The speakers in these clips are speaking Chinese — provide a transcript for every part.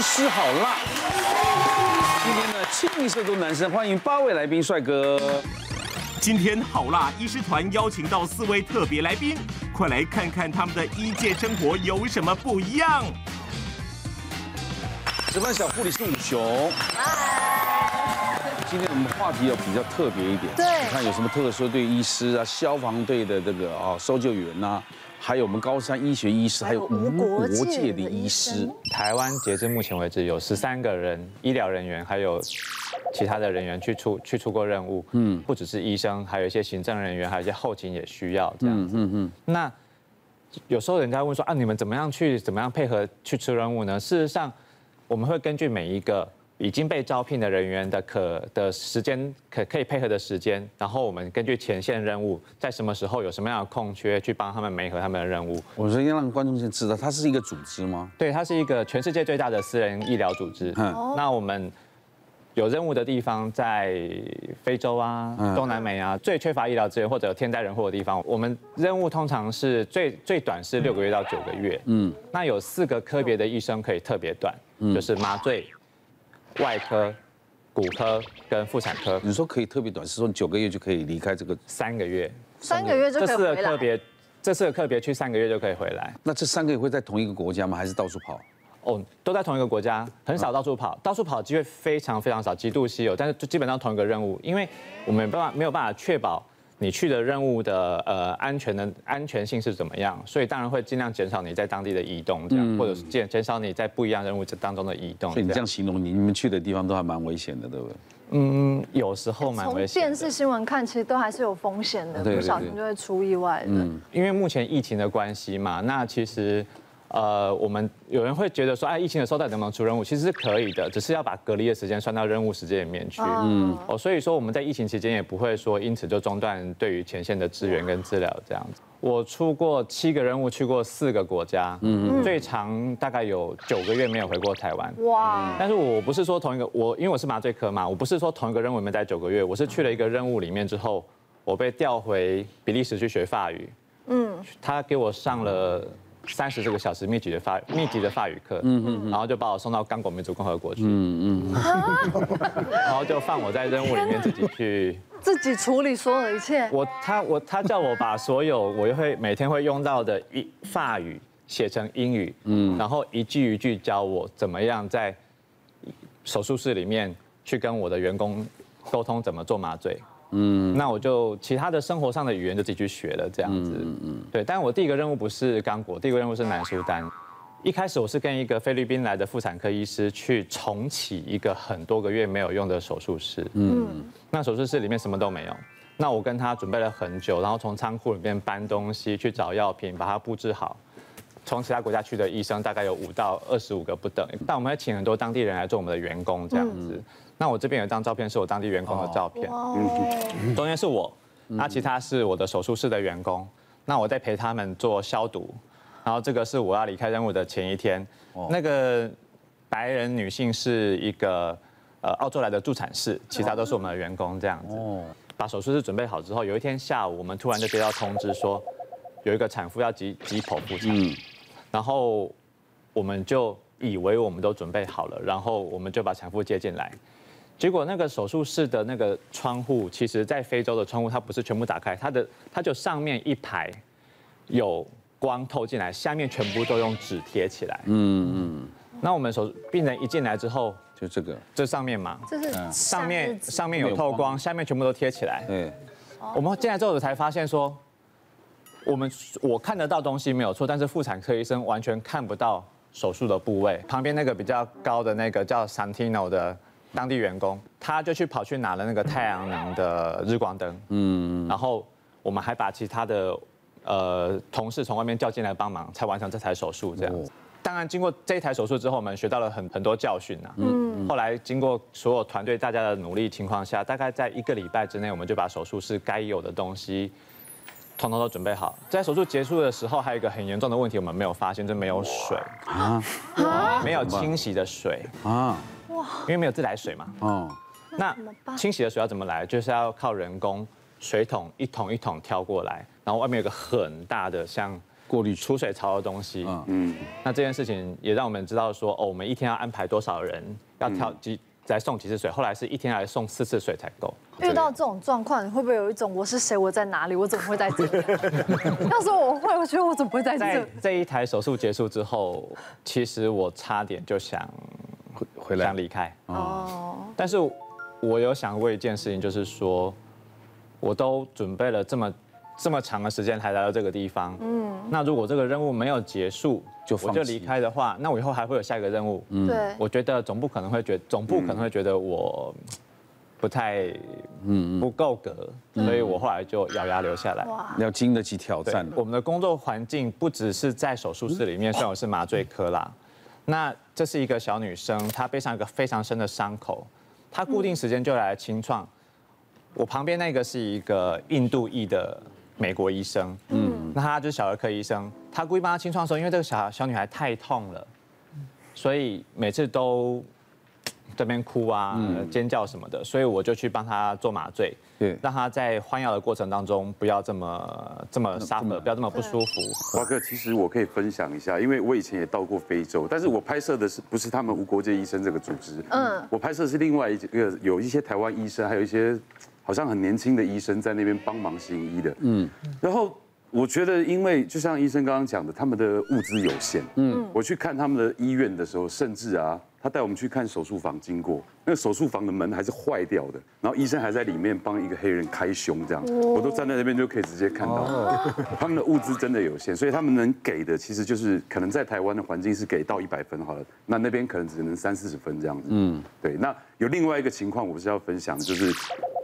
医师好辣。今天呢，清一色都男生，欢迎八位来宾，帅哥。今天好辣医师团邀请到四位特别来宾，快来看看他们的医界生活有什么不一样。值班小护理是武雄。今天我们话题要比较特别一点，对，你看有什么特殊？对医师啊，消防队的这个啊，搜救员呐，还有我们高山医学医师，还有无国界的医师。台湾截至目前为止有十三个人医疗人员，还有其他的人员去出去出过任务。嗯，不只是医生，还有一些行政人员，还有一些后勤也需要这样子。嗯嗯。那有时候人家问说啊，你们怎么样去怎么样配合去出任务呢？事实上，我们会根据每一个。已经被招聘的人员的可的时间可可以配合的时间，然后我们根据前线任务，在什么时候有什么样的空缺，去帮他们媒合他们的任务。我说要让观众先知道，它是一个组织吗？对，它是一个全世界最大的私人医疗组织。嗯，那我们有任务的地方在非洲啊、东南美啊，最缺乏医疗资源或者有天灾人祸的地方，我们任务通常是最最短是六个月到九个月。嗯，那有四个科别的医生可以特别短，就是麻醉。外科、骨科跟妇产科，你说可以特别短，是说九个月就可以离开这个？三个月，三个月就可以回来。这四个科别，这四个科别去三个月就可以回来。那这三个月会在同一个国家吗？还是到处跑？哦，都在同一个国家，很少到处跑，到处跑的机会非常非常少，极度稀有。但是就基本上同一个任务，因为我们没办法没有办法确保。你去的任务的呃安全的安全性是怎么样？所以当然会尽量减少你在当地的移动，这样或者是减减少你在不一样任务当中的移动。所以你这样形容，你你们去的地方都还蛮危险的，对不对？嗯，有时候蛮危险。从电视新闻看，其实都还是有风险的，不小心就会出意外的。嗯，因为目前疫情的关系嘛，那其实。呃，我们有人会觉得说，哎，疫情的时候到底能不能出任务？其实是可以的，只是要把隔离的时间算到任务时间里面去。嗯，哦，所以说我们在疫情期间也不会说因此就中断对于前线的支援跟治疗这样子。我出过七个任务，去过四个国家，嗯嗯，最长大概有九个月没有回过台湾。哇！但是我不是说同一个，我因为我是麻醉科嘛，我不是说同一个任务里面待九个月，我是去了一个任务里面之后，我被调回比利时去学法语。嗯，他给我上了。三十这个小时密集的法密集的法语课，嗯嗯，然后就把我送到刚果民主共和国去，嗯嗯，然后就放我在任务里面自己去。自己处理所有的一切。我他我他叫我把所有我会每天会用到的一法语写成英语，嗯，然后一句一句教我怎么样在手术室里面去跟我的员工沟通怎么做麻醉。嗯，那我就其他的生活上的语言就自己去学了，这样子。嗯嗯。对，但我第一个任务不是刚果，第一个任务是南苏丹。一开始我是跟一个菲律宾来的妇产科医师去重启一个很多个月没有用的手术室。嗯。那手术室里面什么都没有。那我跟他准备了很久，然后从仓库里面搬东西去找药品，把它布置好。从其他国家去的医生大概有五到二十五个不等，但我们会请很多当地人来做我们的员工，这样子。嗯。那我这边有一张照片，是我当地员工的照片，中间是我，那其他是我的手术室的员工，那我在陪他们做消毒，然后这个是我要离开任务的前一天，那个白人女性是一个呃澳洲来的助产士，其他都是我们的员工这样子，把手术室准备好之后，有一天下午我们突然就接到通知说，有一个产妇要急急剖腹产，然后我们就以为我们都准备好了，然后我们就把产妇接进来。结果那个手术室的那个窗户，其实在非洲的窗户它不是全部打开，它的它就上面一排有光透进来，下面全部都用纸贴起来。嗯嗯。那我们手病人一进来之后，就这个这上面嘛，这是上面上面有透光，下面全部都贴起来。对。我们进来之后才发现说，我们我看得到东西没有错，但是妇产科医生完全看不到手术的部位。旁边那个比较高的那个叫 Santino 的。当地员工，他就去跑去拿了那个太阳能的日光灯，嗯，然后我们还把其他的呃同事从外面叫进来帮忙，才完成这台手术这样子。当然，经过这一台手术之后，我们学到了很很多教训呐。嗯，后来经过所有团队大家的努力情况下，大概在一个礼拜之内，我们就把手术室该有的东西统统都准备好。在手术结束的时候，还有一个很严重的问题，我们没有发现，就没有水啊，没有清洗的水啊。哇因为没有自来水嘛，哦，那清洗的水要怎么来？就是要靠人工水桶一桶一桶挑过来，然后外面有个很大的像过滤出水槽的东西。嗯，那这件事情也让我们知道说，哦，我们一天要安排多少人，要挑几来送几次水。后来是一天来送四次水才够。遇到这种状况，你会不会有一种我是谁，我在哪里，我怎么会在这里？要是我会，我觉得我怎么会在这里？这一台手术结束之后，其实我差点就想回来，想离开。哦，但是我有想过一件事情，就是说，我都准备了这么。这么长的时间才来到这个地方，嗯，那如果这个任务没有结束，就我就离开的话，那我以后还会有下一个任务，嗯，对，我觉得总部可能会觉得总部可能会觉得我不太，嗯，不够格，所以我后来就咬牙留下来。哇，要经得起挑战。我们的工作环境不只是在手术室里面，虽然我是麻醉科啦，那这是一个小女生，她背上一个非常深的伤口，她固定时间就来清创。我旁边那个是一个印度裔的。美国医生，嗯，那他就是小儿科医生，他故意帮她清创的时候，因为这个小小女孩太痛了，所以每次都这边哭啊、尖叫什么的，所以我就去帮他做麻醉，对，让他在换药的过程当中不要这么这么 suffer，不要这么不舒服。华哥，其实我可以分享一下，因为我以前也到过非洲，但是我拍摄的是不是他们无国界医生这个组织？嗯，我拍摄是另外一个，有一些台湾医生，还有一些。好像很年轻的医生在那边帮忙行医的，嗯，然后我觉得，因为就像医生刚刚讲的，他们的物资有限，嗯，我去看他们的医院的时候，甚至啊，他带我们去看手术房，经过那个手术房的门还是坏掉的，然后医生还在里面帮一个黑人开胸，这样，我都站在那边就可以直接看到，他们的物资真的有限，所以他们能给的其实就是可能在台湾的环境是给到一百分好了，那那边可能只能三四十分这样子，嗯，对，那有另外一个情况，我不是要分享的，就是。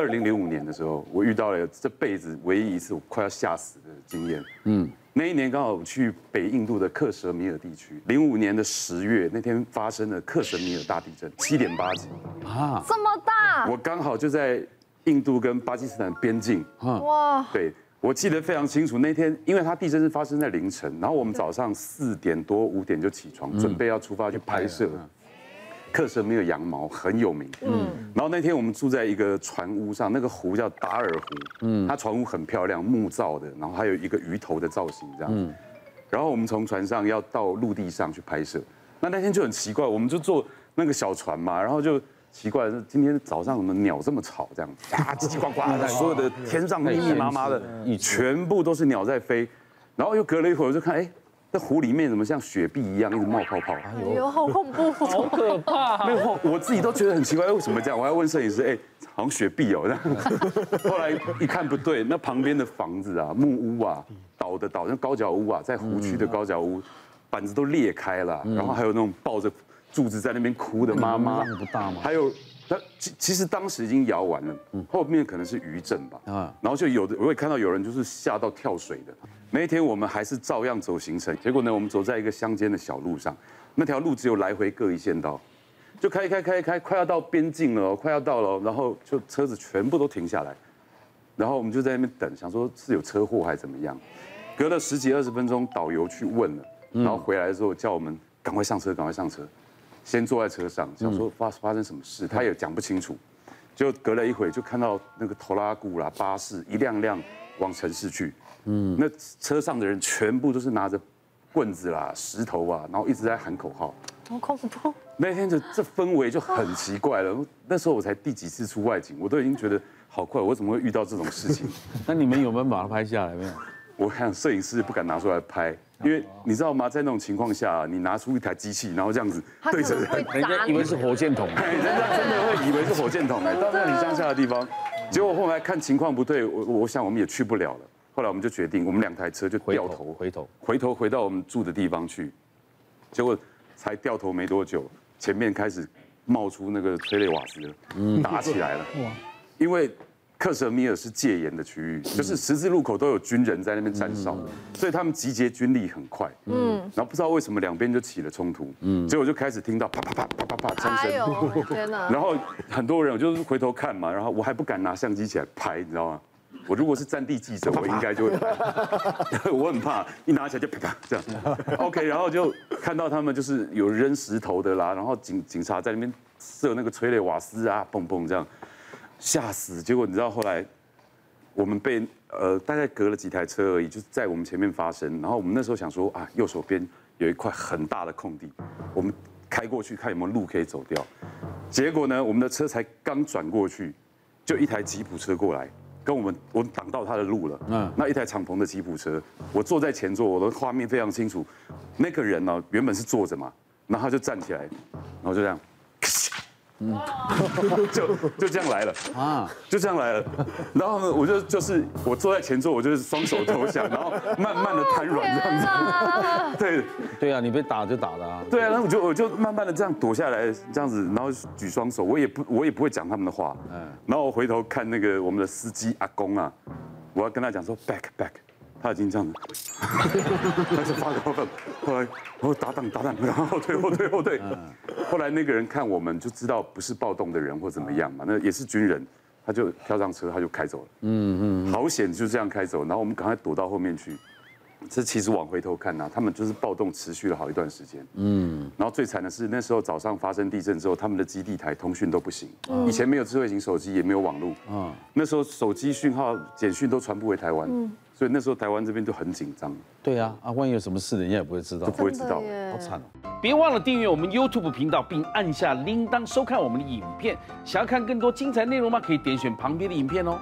二零零五年的时候，我遇到了这辈子唯一一次我快要吓死的经验。嗯，那一年刚好去北印度的克什米尔地区。零五年的十月那天发生了克什米尔大地震，七点八级啊，这么大！我刚好就在印度跟巴基斯坦边境。哇，对，我记得非常清楚。那天因为它地震是发生在凌晨，然后我们早上四点多五点就起床，准备要出发去拍摄。克什米尔羊毛很有名，嗯，然后那天我们住在一个船屋上，那个湖叫达尔湖，嗯，它船屋很漂亮，木造的，然后还有一个鱼头的造型这样，嗯，然后我们从船上要到陆地上去拍摄，那那天就很奇怪，我们就坐那个小船嘛，然后就奇怪，今天早上怎么鸟这么吵这样？子，啊，叽叽呱呱的，所有的天上密密麻麻的，全部都是鸟在飞，然后又隔了一会儿，我就看，哎。那湖里面怎么像雪碧一样一直冒泡泡？哎呦，好恐怖，好可怕！没有，我自己都觉得很奇怪，为什么这样？我还问摄影师，哎，好像雪碧哦。后来一看不对，那旁边的房子啊，木屋啊，倒的倒，那高脚屋啊，在湖区的高脚屋，板子都裂开了，然后还有那种抱着柱子在那边哭的妈妈，不大吗？还有，那其其实当时已经摇完了，后面可能是余震吧。啊，然后就有的我会看到有人就是吓到跳水的。那一天我们还是照样走行程，结果呢，我们走在一个乡间的小路上，那条路只有来回各一线道，就开开开开，快要到边境了，快要到了，然后就车子全部都停下来，然后我们就在那边等，想说是有车祸还是怎么样。隔了十几二十分钟，导游去问了，然后回来之后叫我们赶快上车，赶快上车，先坐在车上，想说发发生什么事，他也讲不清楚。就隔了一会，就看到那个拖拉库啦、巴士一辆辆往城市去。嗯，那车上的人全部都是拿着棍子啦、石头啊，然后一直在喊口号，好恐怖。那天的 这氛围就很奇怪了。那时候我才第几次出外景，我都已经觉得好快，我怎么会遇到这种事情？那你们有没有把它拍下来？没有。我看摄影师不敢拿出来拍，因为你知道吗？在那种情况下，你拿出一台机器，然后这样子对着人，人家以为是火箭筒，人家真的会以为是火箭筒哎。到那里乡下的地方，结果后来看情况不对，我我想我们也去不了了。后来我们就决定，我们两台车就掉头回头回头回到我们住的地方去，结果才掉头没多久，前面开始冒出那个催泪瓦斯了，打起来了。因为克什米尔是戒严的区域，就是十字路口都有军人在那边站哨，所以他们集结军力很快。嗯，然后不知道为什么两边就起了冲突。嗯，结果就开始听到啪啪啪啪啪啪枪声。天哪！然后很多人我就是回头看嘛，然后我还不敢拿相机起来拍，你知道吗？我如果是战地记者，我应该就会，我很怕一拿起来就啪啪这样。OK，然后就看到他们就是有扔石头的啦，然后警警察在那边射那个催泪瓦斯啊，蹦蹦这样，吓死。结果你知道后来我们被呃，大概隔了几台车而已，就在我们前面发生。然后我们那时候想说啊，右手边有一块很大的空地，我们开过去看有没有路可以走掉。结果呢，我们的车才刚转过去，就一台吉普车过来，跟我们我们挡到他的路了。嗯，那一台敞篷的吉普车，我坐在前座，我的画面非常清楚。那个人呢，原本是坐着嘛，然后他就站起来，然后就这样。嗯，就就这样来了。啊，就这样来了，然后呢，我就就是我坐在前座，我就是双手投降，然后慢慢的瘫软这样子，对。对啊，你被打就打了啊，对啊，然后我就我就慢慢的这样躲下来，这样子，然后举双手，我也不我也不会讲他们的话，嗯，然后我回头看那个我们的司机阿公啊，我要跟他讲说 back back。他已经这样子，开始发高奋，后来我打挡打挡，然后后退后退后退。后来那个人看我们就知道不是暴动的人或怎么样嘛，那也是军人，他就跳上车，他就开走了。嗯嗯，好险就这样开走，然后我们赶快躲到后面去。这其实往回头看呢，他们就是暴动持续了好一段时间。嗯，然后最惨的是那时候早上发生地震之后，他们的基地台通讯都不行。以前没有智慧型手机，也没有网络。啊，那时候手机讯号、简讯都传不回台湾。嗯。所以那时候台湾这边就很紧张。对啊，啊，万一有什么事，人家也不会知道，就不会知道，好惨哦。别忘了订阅我们 YouTube 频道，并按下铃铛收看我们的影片。想要看更多精彩内容吗？可以点选旁边的影片哦。